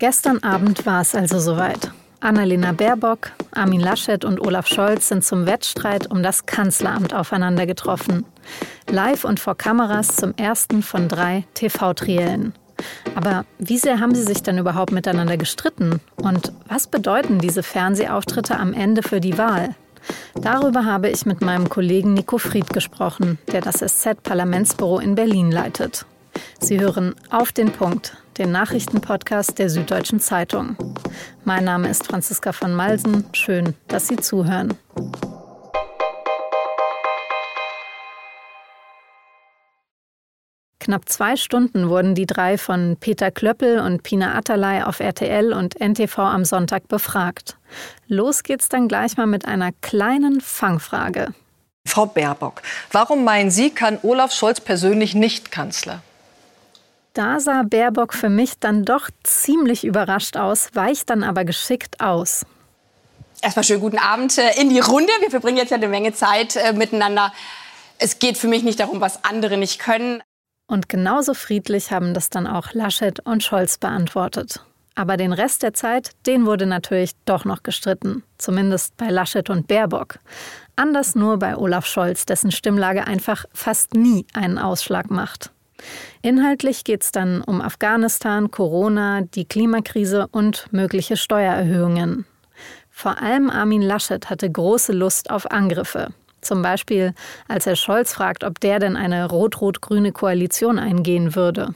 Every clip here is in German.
Gestern Abend war es also soweit. Annalena Baerbock, Armin Laschet und Olaf Scholz sind zum Wettstreit um das Kanzleramt aufeinander getroffen. Live und vor Kameras zum ersten von drei TV-Triellen. Aber wie sehr haben sie sich denn überhaupt miteinander gestritten? Und was bedeuten diese Fernsehauftritte am Ende für die Wahl? Darüber habe ich mit meinem Kollegen Nico Fried gesprochen, der das SZ-Parlamentsbüro in Berlin leitet. Sie hören auf den Punkt, den Nachrichtenpodcast der Süddeutschen Zeitung. Mein Name ist Franziska von Malsen. Schön, dass Sie zuhören. Knapp zwei Stunden wurden die drei von Peter Klöppel und Pina Atalay auf RTL und NTV am Sonntag befragt. Los geht's dann gleich mal mit einer kleinen Fangfrage. Frau Baerbock, warum meinen Sie, kann Olaf Scholz persönlich nicht Kanzler? Da sah Baerbock für mich dann doch ziemlich überrascht aus, weicht dann aber geschickt aus. Erstmal schönen guten Abend äh, in die Runde. Wir verbringen jetzt ja eine Menge Zeit äh, miteinander. Es geht für mich nicht darum, was andere nicht können. Und genauso friedlich haben das dann auch Laschet und Scholz beantwortet. Aber den Rest der Zeit, den wurde natürlich doch noch gestritten. Zumindest bei Laschet und Baerbock. Anders nur bei Olaf Scholz, dessen Stimmlage einfach fast nie einen Ausschlag macht. Inhaltlich geht es dann um Afghanistan, Corona, die Klimakrise und mögliche Steuererhöhungen. Vor allem Armin Laschet hatte große Lust auf Angriffe. Zum Beispiel, als er Scholz fragt, ob der denn eine rot-rot-grüne Koalition eingehen würde.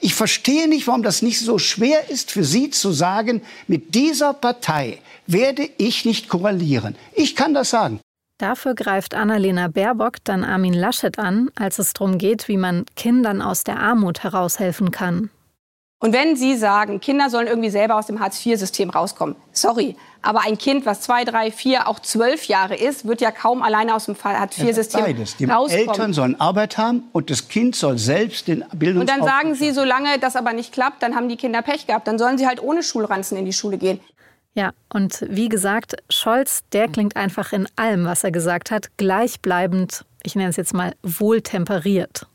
Ich verstehe nicht, warum das nicht so schwer ist für Sie zu sagen, mit dieser Partei werde ich nicht koalieren. Ich kann das sagen. Dafür greift Annalena Baerbock dann Armin Laschet an, als es darum geht, wie man Kindern aus der Armut heraushelfen kann. Und wenn Sie sagen, Kinder sollen irgendwie selber aus dem Hartz-IV-System rauskommen, sorry, aber ein Kind, was zwei, drei, vier, auch zwölf Jahre ist, wird ja kaum alleine aus dem Hartz-IV-System rauskommen. Die Eltern sollen Arbeit haben und das Kind soll selbst den Bildungsauftrag Und dann sagen Sie, solange das aber nicht klappt, dann haben die Kinder Pech gehabt. Dann sollen sie halt ohne Schulranzen in die Schule gehen. Ja, und wie gesagt, Scholz, der klingt einfach in allem, was er gesagt hat, gleichbleibend, ich nenne es jetzt mal wohltemperiert.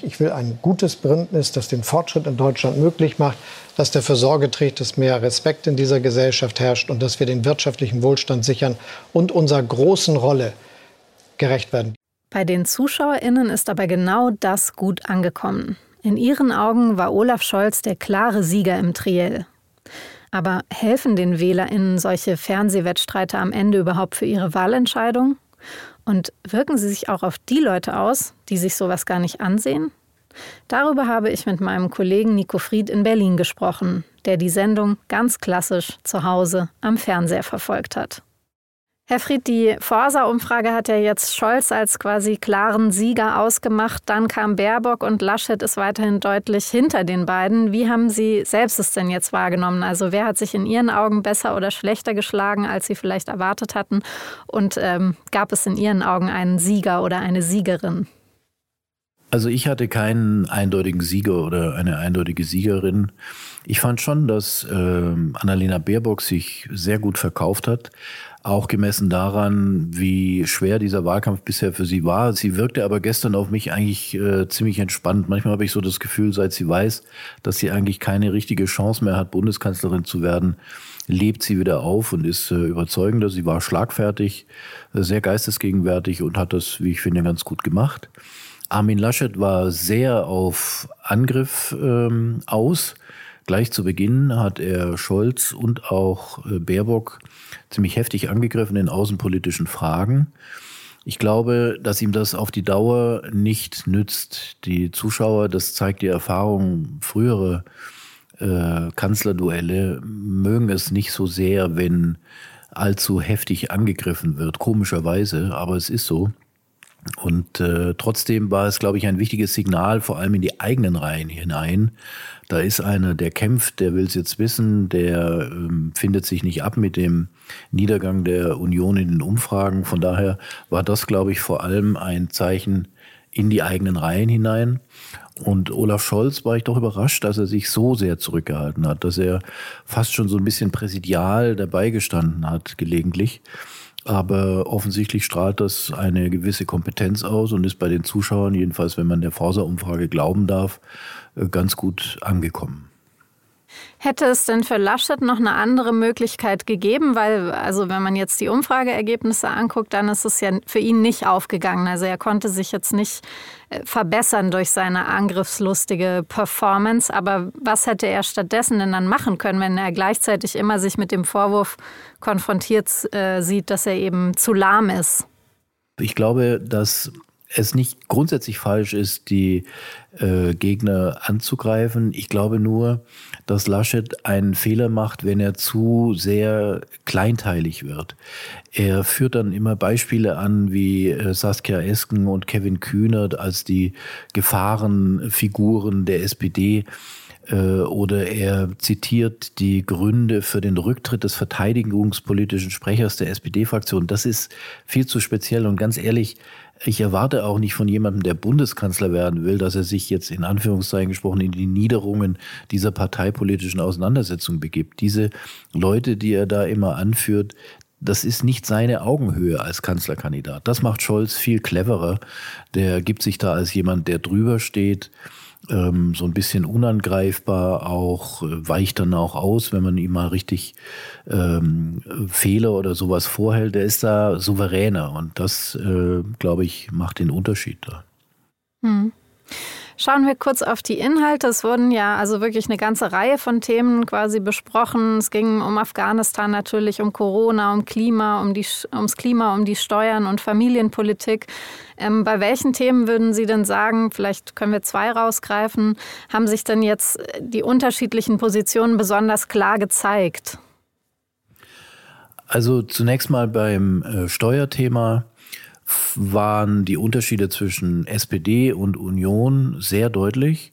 Ich will ein gutes Bündnis, das den Fortschritt in Deutschland möglich macht, das dafür Sorge trägt, dass mehr Respekt in dieser Gesellschaft herrscht und dass wir den wirtschaftlichen Wohlstand sichern und unserer großen Rolle gerecht werden. Bei den ZuschauerInnen ist aber genau das gut angekommen. In ihren Augen war Olaf Scholz der klare Sieger im Triell. Aber helfen den WählerInnen solche Fernsehwettstreite am Ende überhaupt für ihre Wahlentscheidung? Und wirken sie sich auch auf die Leute aus, die sich sowas gar nicht ansehen? Darüber habe ich mit meinem Kollegen Nico Fried in Berlin gesprochen, der die Sendung ganz klassisch zu Hause am Fernseher verfolgt hat. Herr Fried, die Forsa-Umfrage hat ja jetzt Scholz als quasi klaren Sieger ausgemacht. Dann kam Baerbock und Laschet ist weiterhin deutlich hinter den beiden. Wie haben Sie selbst es denn jetzt wahrgenommen? Also wer hat sich in Ihren Augen besser oder schlechter geschlagen, als Sie vielleicht erwartet hatten? Und ähm, gab es in Ihren Augen einen Sieger oder eine Siegerin? Also ich hatte keinen eindeutigen Sieger oder eine eindeutige Siegerin. Ich fand schon, dass äh, Annalena Baerbock sich sehr gut verkauft hat auch gemessen daran, wie schwer dieser Wahlkampf bisher für sie war. Sie wirkte aber gestern auf mich eigentlich äh, ziemlich entspannt. Manchmal habe ich so das Gefühl, seit sie weiß, dass sie eigentlich keine richtige Chance mehr hat, Bundeskanzlerin zu werden, lebt sie wieder auf und ist äh, überzeugender. Sie war schlagfertig, äh, sehr geistesgegenwärtig und hat das, wie ich finde, ganz gut gemacht. Armin Laschet war sehr auf Angriff ähm, aus. Gleich zu Beginn hat er Scholz und auch äh, Baerbock ziemlich heftig angegriffen in außenpolitischen Fragen. Ich glaube, dass ihm das auf die Dauer nicht nützt. Die Zuschauer, das zeigt die Erfahrung, frühere äh, Kanzlerduelle mögen es nicht so sehr, wenn allzu heftig angegriffen wird, komischerweise, aber es ist so. Und äh, trotzdem war es, glaube ich, ein wichtiges Signal, vor allem in die eigenen Reihen hinein. Da ist einer, der kämpft, der will es jetzt wissen, der ähm, findet sich nicht ab mit dem Niedergang der Union in den Umfragen. Von daher war das, glaube ich, vor allem ein Zeichen in die eigenen Reihen hinein. Und Olaf Scholz war ich doch überrascht, dass er sich so sehr zurückgehalten hat, dass er fast schon so ein bisschen präsidial dabei gestanden hat, gelegentlich. Aber offensichtlich strahlt das eine gewisse Kompetenz aus und ist bei den Zuschauern, jedenfalls wenn man der Forsa-Umfrage glauben darf, äh, ganz gut angekommen. Hätte es denn für Laschet noch eine andere Möglichkeit gegeben? Weil, also wenn man jetzt die Umfrageergebnisse anguckt, dann ist es ja für ihn nicht aufgegangen. Also er konnte sich jetzt nicht äh, verbessern durch seine angriffslustige Performance. Aber was hätte er stattdessen denn dann machen können, wenn er gleichzeitig immer sich mit dem Vorwurf konfrontiert äh, sieht, dass er eben zu lahm ist? Ich glaube, dass es nicht grundsätzlich falsch ist, die äh, Gegner anzugreifen. Ich glaube nur, dass Laschet einen Fehler macht, wenn er zu sehr kleinteilig wird. Er führt dann immer Beispiele an wie äh, Saskia Esken und Kevin Kühnert als die Gefahrenfiguren der SPD äh, oder er zitiert die Gründe für den Rücktritt des verteidigungspolitischen Sprechers der SPD-Fraktion. Das ist viel zu speziell und ganz ehrlich, ich erwarte auch nicht von jemandem, der Bundeskanzler werden will, dass er sich jetzt in Anführungszeichen gesprochen in die Niederungen dieser parteipolitischen Auseinandersetzung begibt. Diese Leute, die er da immer anführt, das ist nicht seine Augenhöhe als Kanzlerkandidat. Das macht Scholz viel cleverer. Der gibt sich da als jemand, der drüber steht ähm, so ein bisschen unangreifbar, auch äh, weicht dann auch aus, wenn man ihm mal richtig ähm, Fehler oder sowas vorhält. Der ist da souveräner und das, äh, glaube ich, macht den Unterschied da. Hm. Schauen wir kurz auf die Inhalte. Es wurden ja also wirklich eine ganze Reihe von Themen quasi besprochen. Es ging um Afghanistan natürlich, um Corona, um Klima, um die, ums Klima, um die Steuern und Familienpolitik. Ähm, bei welchen Themen würden Sie denn sagen, vielleicht können wir zwei rausgreifen, haben sich denn jetzt die unterschiedlichen Positionen besonders klar gezeigt? Also zunächst mal beim äh, Steuerthema waren die Unterschiede zwischen SPD und Union sehr deutlich.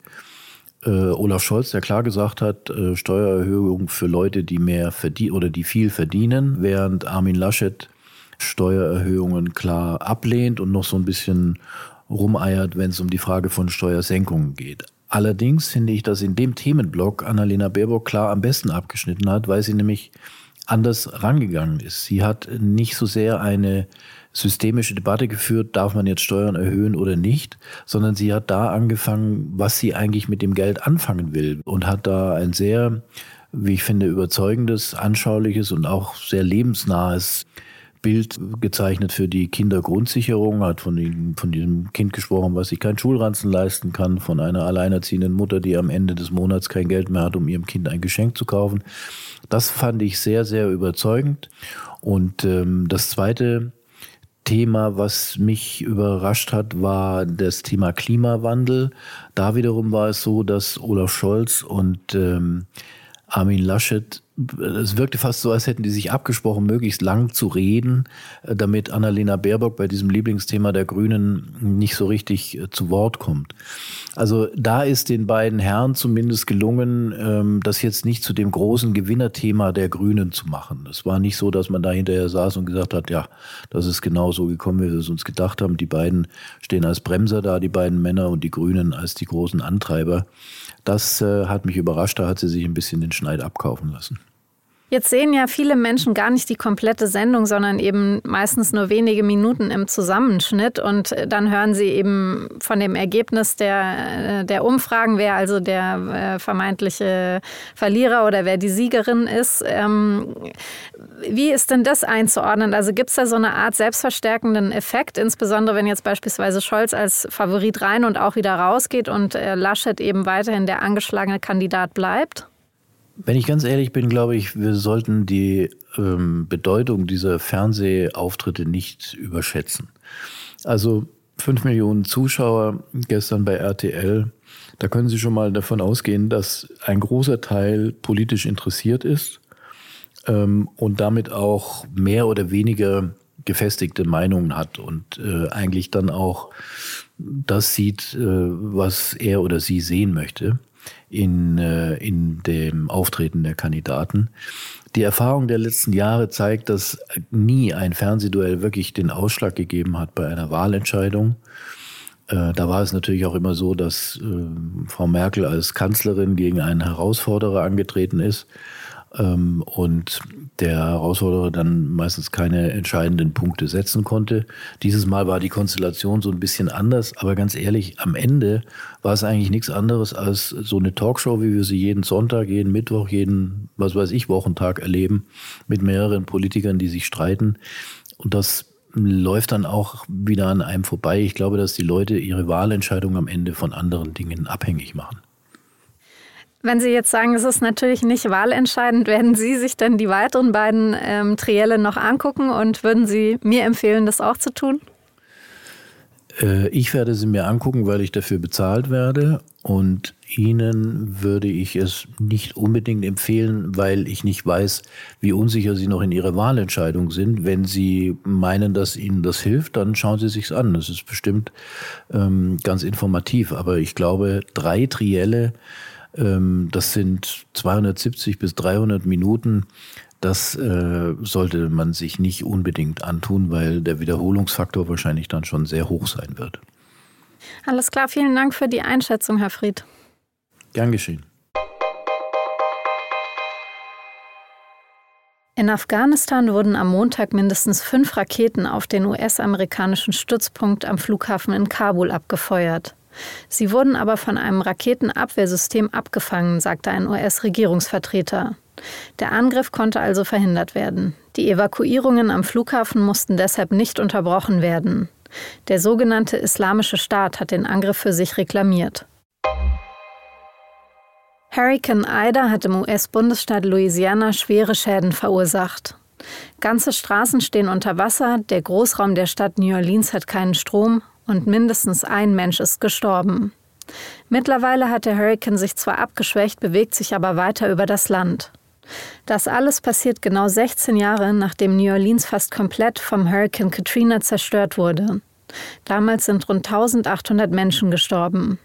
Äh, Olaf Scholz, der klar gesagt hat, äh, Steuererhöhung für Leute, die mehr verdienen oder die viel verdienen, während Armin Laschet Steuererhöhungen klar ablehnt und noch so ein bisschen rumeiert, wenn es um die Frage von Steuersenkungen geht. Allerdings finde ich, dass in dem Themenblock Annalena Baerbock klar am besten abgeschnitten hat, weil sie nämlich anders rangegangen ist. Sie hat nicht so sehr eine systemische Debatte geführt, darf man jetzt Steuern erhöhen oder nicht, sondern sie hat da angefangen, was sie eigentlich mit dem Geld anfangen will und hat da ein sehr, wie ich finde, überzeugendes, anschauliches und auch sehr lebensnahes Bild gezeichnet für die Kindergrundsicherung, hat von, dem, von diesem Kind gesprochen, was sich kein Schulranzen leisten kann, von einer alleinerziehenden Mutter, die am Ende des Monats kein Geld mehr hat, um ihrem Kind ein Geschenk zu kaufen. Das fand ich sehr, sehr überzeugend. Und ähm, das zweite Thema, was mich überrascht hat, war das Thema Klimawandel. Da wiederum war es so, dass Olaf Scholz und ähm, Armin Laschet es wirkte fast so, als hätten die sich abgesprochen, möglichst lang zu reden, äh, damit Annalena Baerbock bei diesem Lieblingsthema der Grünen nicht so richtig äh, zu Wort kommt. Also da ist den beiden Herren zumindest gelungen, ähm, das jetzt nicht zu dem großen Gewinnerthema der Grünen zu machen. Es war nicht so, dass man da hinterher saß und gesagt hat, ja, das ist genau so gekommen, wie wir es uns gedacht haben. Die beiden stehen als Bremser da, die beiden Männer und die Grünen als die großen Antreiber. Das äh, hat mich überrascht, da hat sie sich ein bisschen den Schneid abkaufen lassen. Jetzt sehen ja viele Menschen gar nicht die komplette Sendung, sondern eben meistens nur wenige Minuten im Zusammenschnitt. Und dann hören sie eben von dem Ergebnis der, äh, der Umfragen, wer also der äh, vermeintliche Verlierer oder wer die Siegerin ist. Ähm, wie ist denn das einzuordnen? Also gibt es da so eine Art selbstverstärkenden Effekt, insbesondere wenn jetzt beispielsweise Scholz als Favorit rein und auch wieder rausgeht und äh, Laschet eben weiterhin der angeschlagene Kandidat bleibt? Wenn ich ganz ehrlich bin, glaube ich, wir sollten die ähm, Bedeutung dieser Fernsehauftritte nicht überschätzen. Also fünf Millionen Zuschauer gestern bei RTL, da können Sie schon mal davon ausgehen, dass ein großer Teil politisch interessiert ist ähm, und damit auch mehr oder weniger gefestigte Meinungen hat und äh, eigentlich dann auch das sieht, äh, was er oder sie sehen möchte in, äh, in dem Auftreten der Kandidaten. Die Erfahrung der letzten Jahre zeigt, dass nie ein Fernsehduell wirklich den Ausschlag gegeben hat bei einer Wahlentscheidung. Äh, da war es natürlich auch immer so, dass äh, Frau Merkel als Kanzlerin gegen einen Herausforderer angetreten ist. Ähm, und der Herausforderer dann meistens keine entscheidenden Punkte setzen konnte. Dieses Mal war die Konstellation so ein bisschen anders, aber ganz ehrlich, am Ende war es eigentlich nichts anderes als so eine Talkshow, wie wir sie jeden Sonntag, jeden Mittwoch, jeden, was weiß ich, Wochentag erleben, mit mehreren Politikern, die sich streiten. Und das läuft dann auch wieder an einem vorbei. Ich glaube, dass die Leute ihre Wahlentscheidung am Ende von anderen Dingen abhängig machen. Wenn Sie jetzt sagen, es ist natürlich nicht wahlentscheidend, werden Sie sich denn die weiteren beiden ähm, Trielle noch angucken und würden Sie mir empfehlen, das auch zu tun? Äh, ich werde sie mir angucken, weil ich dafür bezahlt werde. Und Ihnen würde ich es nicht unbedingt empfehlen, weil ich nicht weiß, wie unsicher Sie noch in Ihrer Wahlentscheidung sind. Wenn Sie meinen, dass Ihnen das hilft, dann schauen Sie sich's an. Das ist bestimmt ähm, ganz informativ. Aber ich glaube, drei Trielle, das sind 270 bis 300 Minuten. Das äh, sollte man sich nicht unbedingt antun, weil der Wiederholungsfaktor wahrscheinlich dann schon sehr hoch sein wird. Alles klar, vielen Dank für die Einschätzung, Herr Fried. Gern geschehen. In Afghanistan wurden am Montag mindestens fünf Raketen auf den US-amerikanischen Stützpunkt am Flughafen in Kabul abgefeuert. Sie wurden aber von einem Raketenabwehrsystem abgefangen, sagte ein US-Regierungsvertreter. Der Angriff konnte also verhindert werden. Die Evakuierungen am Flughafen mussten deshalb nicht unterbrochen werden. Der sogenannte Islamische Staat hat den Angriff für sich reklamiert. Hurricane Ida hat im US-Bundesstaat Louisiana schwere Schäden verursacht. Ganze Straßen stehen unter Wasser, der Großraum der Stadt New Orleans hat keinen Strom und mindestens ein Mensch ist gestorben. Mittlerweile hat der Hurricane sich zwar abgeschwächt, bewegt sich aber weiter über das Land. Das alles passiert genau 16 Jahre, nachdem New Orleans fast komplett vom Hurricane Katrina zerstört wurde. Damals sind rund 1800 Menschen gestorben.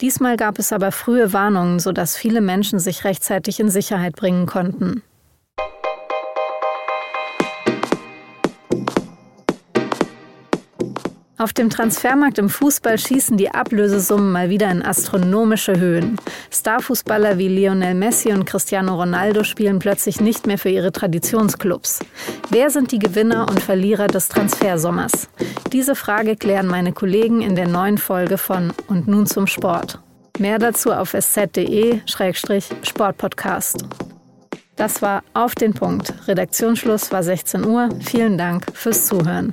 Diesmal gab es aber frühe Warnungen, sodass viele Menschen sich rechtzeitig in Sicherheit bringen konnten. Auf dem Transfermarkt im Fußball schießen die Ablösesummen mal wieder in astronomische Höhen. Starfußballer wie Lionel Messi und Cristiano Ronaldo spielen plötzlich nicht mehr für ihre Traditionsclubs. Wer sind die Gewinner und Verlierer des Transfersommers? Diese Frage klären meine Kollegen in der neuen Folge von Und nun zum Sport. Mehr dazu auf sz.de-sportpodcast. Das war Auf den Punkt. Redaktionsschluss war 16 Uhr. Vielen Dank fürs Zuhören.